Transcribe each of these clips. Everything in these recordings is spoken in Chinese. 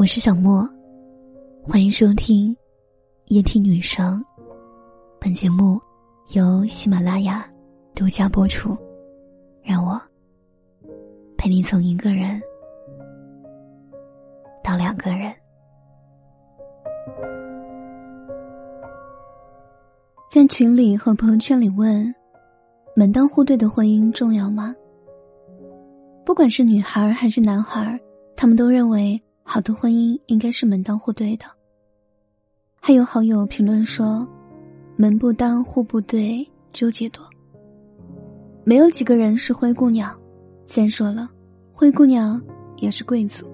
我是小莫，欢迎收听夜听女生。本节目由喜马拉雅独家播出。让我陪你从一个人到两个人。在群里和朋友圈里问：“门当户对的婚姻重要吗？”不管是女孩还是男孩，他们都认为。好的婚姻应该是门当户对的。还有好友评论说：“门不当户不对，纠结多。”没有几个人是灰姑娘。再说了，灰姑娘也是贵族。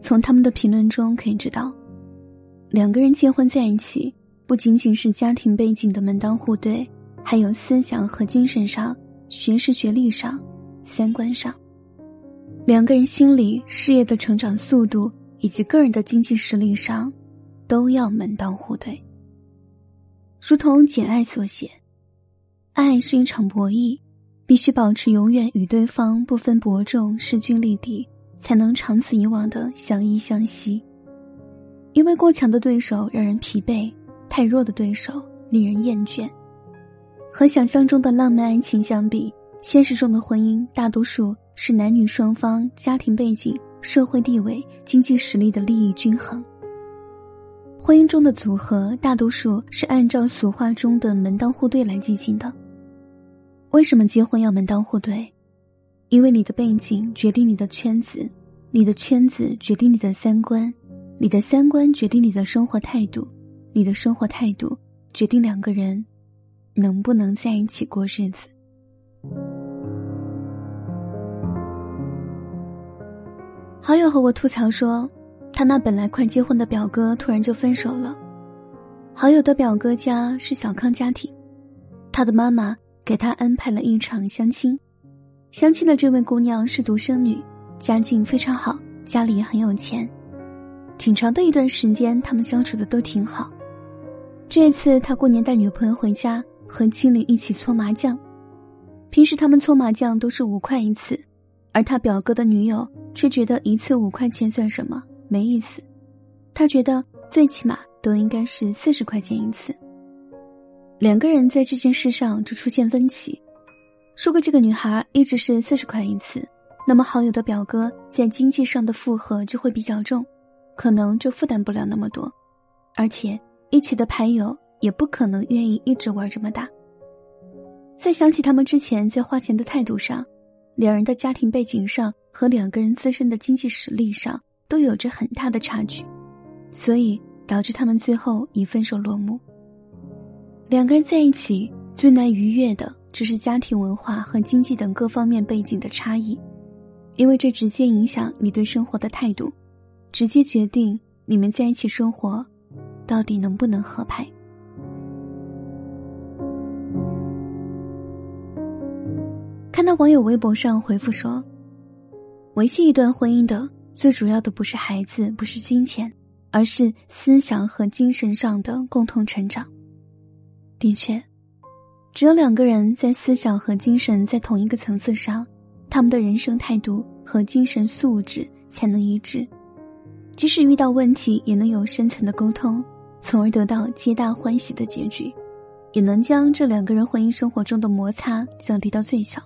从他们的评论中可以知道，两个人结婚在一起，不仅仅是家庭背景的门当户对，还有思想和精神上、学识学历上、三观上。两个人心理、事业的成长速度以及个人的经济实力上，都要门当户对。如同《简爱》所写：“爱是一场博弈，必须保持永远与对方不分伯仲、势均力敌，才能长此以往的相依相惜。因为过强的对手让人疲惫，太弱的对手令人厌倦。和想象中的浪漫爱情相比，现实中的婚姻大多数。”是男女双方家庭背景、社会地位、经济实力的利益均衡。婚姻中的组合大多数是按照俗话中的门当户对来进行的。为什么结婚要门当户对？因为你的背景决定你的圈子，你的圈子决定你的三观，你的三观决定你的生活态度，你的生活态度决定两个人能不能在一起过日子。好友和我吐槽说，他那本来快结婚的表哥突然就分手了。好友的表哥家是小康家庭，他的妈妈给他安排了一场相亲。相亲的这位姑娘是独生女，家境非常好，家里也很有钱。挺长的一段时间，他们相处的都挺好。这次他过年带女朋友回家，和亲邻一起搓麻将。平时他们搓麻将都是五块一次。而他表哥的女友却觉得一次五块钱算什么，没意思。他觉得最起码都应该是四十块钱一次。两个人在这件事上就出现分歧。如果这个女孩一直是四十块一次，那么好友的表哥在经济上的负荷就会比较重，可能就负担不了那么多，而且一起的牌友也不可能愿意一直玩这么大。再想起他们之前在花钱的态度上。两人的家庭背景上和两个人自身的经济实力上都有着很大的差距，所以导致他们最后以分手落幕。两个人在一起最难逾越的，只是家庭文化和经济等各方面背景的差异，因为这直接影响你对生活的态度，直接决定你们在一起生活到底能不能合拍。看到网友微博上回复说：“维系一段婚姻的最主要的不是孩子，不是金钱，而是思想和精神上的共同成长。”的确，只有两个人在思想和精神在同一个层次上，他们的人生态度和精神素质才能一致，即使遇到问题，也能有深层的沟通，从而得到皆大欢喜的结局，也能将这两个人婚姻生活中的摩擦降低到最小。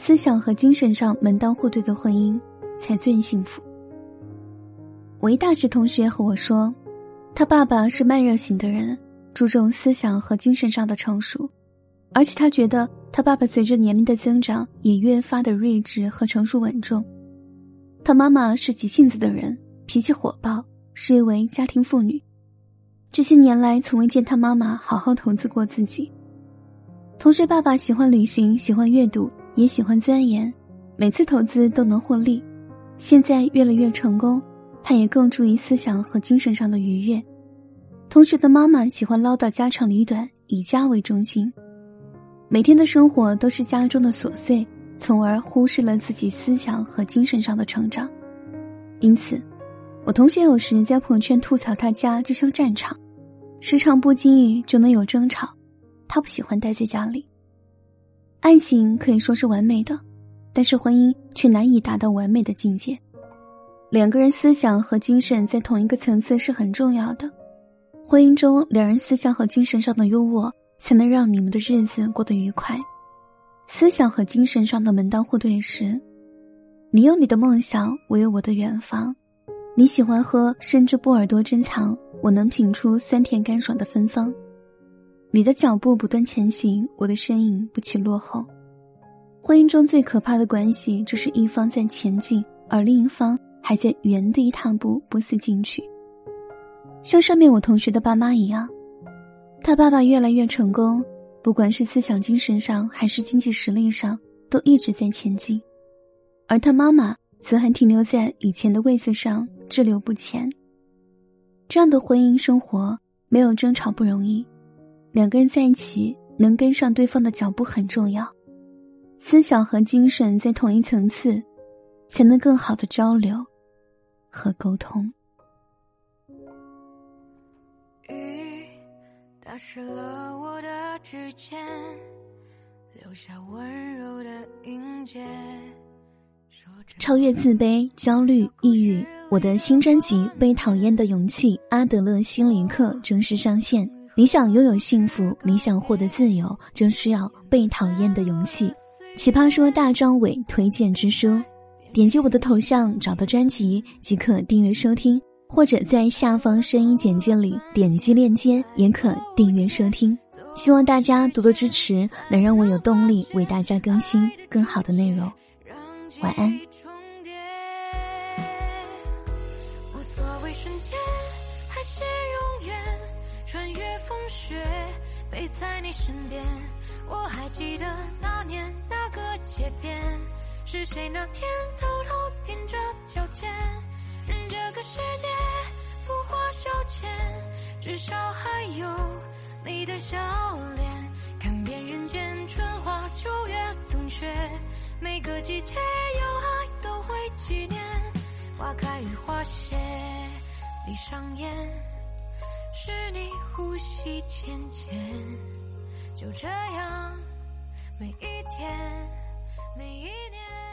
思想和精神上门当户对的婚姻，才最幸福。我一大学同学和我说，他爸爸是慢热型的人，注重思想和精神上的成熟，而且他觉得他爸爸随着年龄的增长也越发的睿智和成熟稳重。他妈妈是急性子的人，脾气火爆，是一位家庭妇女，这些年来从未见他妈妈好好投资过自己。同学爸爸喜欢旅行，喜欢阅读。也喜欢钻研，每次投资都能获利，现在越来越成功。他也更注意思想和精神上的愉悦。同学的妈妈喜欢唠叨家长里短，以家为中心，每天的生活都是家中的琐碎，从而忽视了自己思想和精神上的成长。因此，我同学有时在朋友圈吐槽他家就像战场，时常不经意就能有争吵。他不喜欢待在家里。爱情可以说是完美的，但是婚姻却难以达到完美的境界。两个人思想和精神在同一个层次是很重要的。婚姻中，两人思想和精神上的优渥，才能让你们的日子过得愉快。思想和精神上的门当户对时，你有你的梦想，我有我的远方。你喜欢喝甚至波尔多珍藏，我能品出酸甜甘爽的芬芳。你的脚步不断前行，我的身影不起落后。婚姻中最可怕的关系，就是一方在前进，而另一方还在原地踏步，不思进取。像上面我同学的爸妈一样，他爸爸越来越成功，不管是思想精神上还是经济实力上，都一直在前进，而他妈妈则还停留在以前的位子上，滞留不前。这样的婚姻生活没有争吵不容易，两个人在一起能跟上对方的脚步很重要，思想和精神在同一层次，才能更好的交流和沟通。打湿了我的指尖，留下温柔的印记。超越自卑、焦虑、抑郁，我的新专辑《被讨厌的勇气》阿德勒心灵课正式上线。你想拥有幸福，你想获得自由，就需要被讨厌的勇气。奇葩说大张伟推荐之书，点击我的头像找到专辑即可订阅收听。或者在下方声音简介里点击链接，也可订阅收听。希望大家多多支持，能让我有动力为大家更新更好的内容。晚安。无所谓瞬间还是永远，穿越风雪陪在你身边。我还记得那年那个街边，是谁那天偷偷踮着脚尖。任这个世界浮华消遣，至少还有你的笑脸。看遍人间春花秋月冬雪，每个季节有爱都会纪念。花开与花谢，闭上眼，是你呼吸浅浅。就这样，每一天，每一年。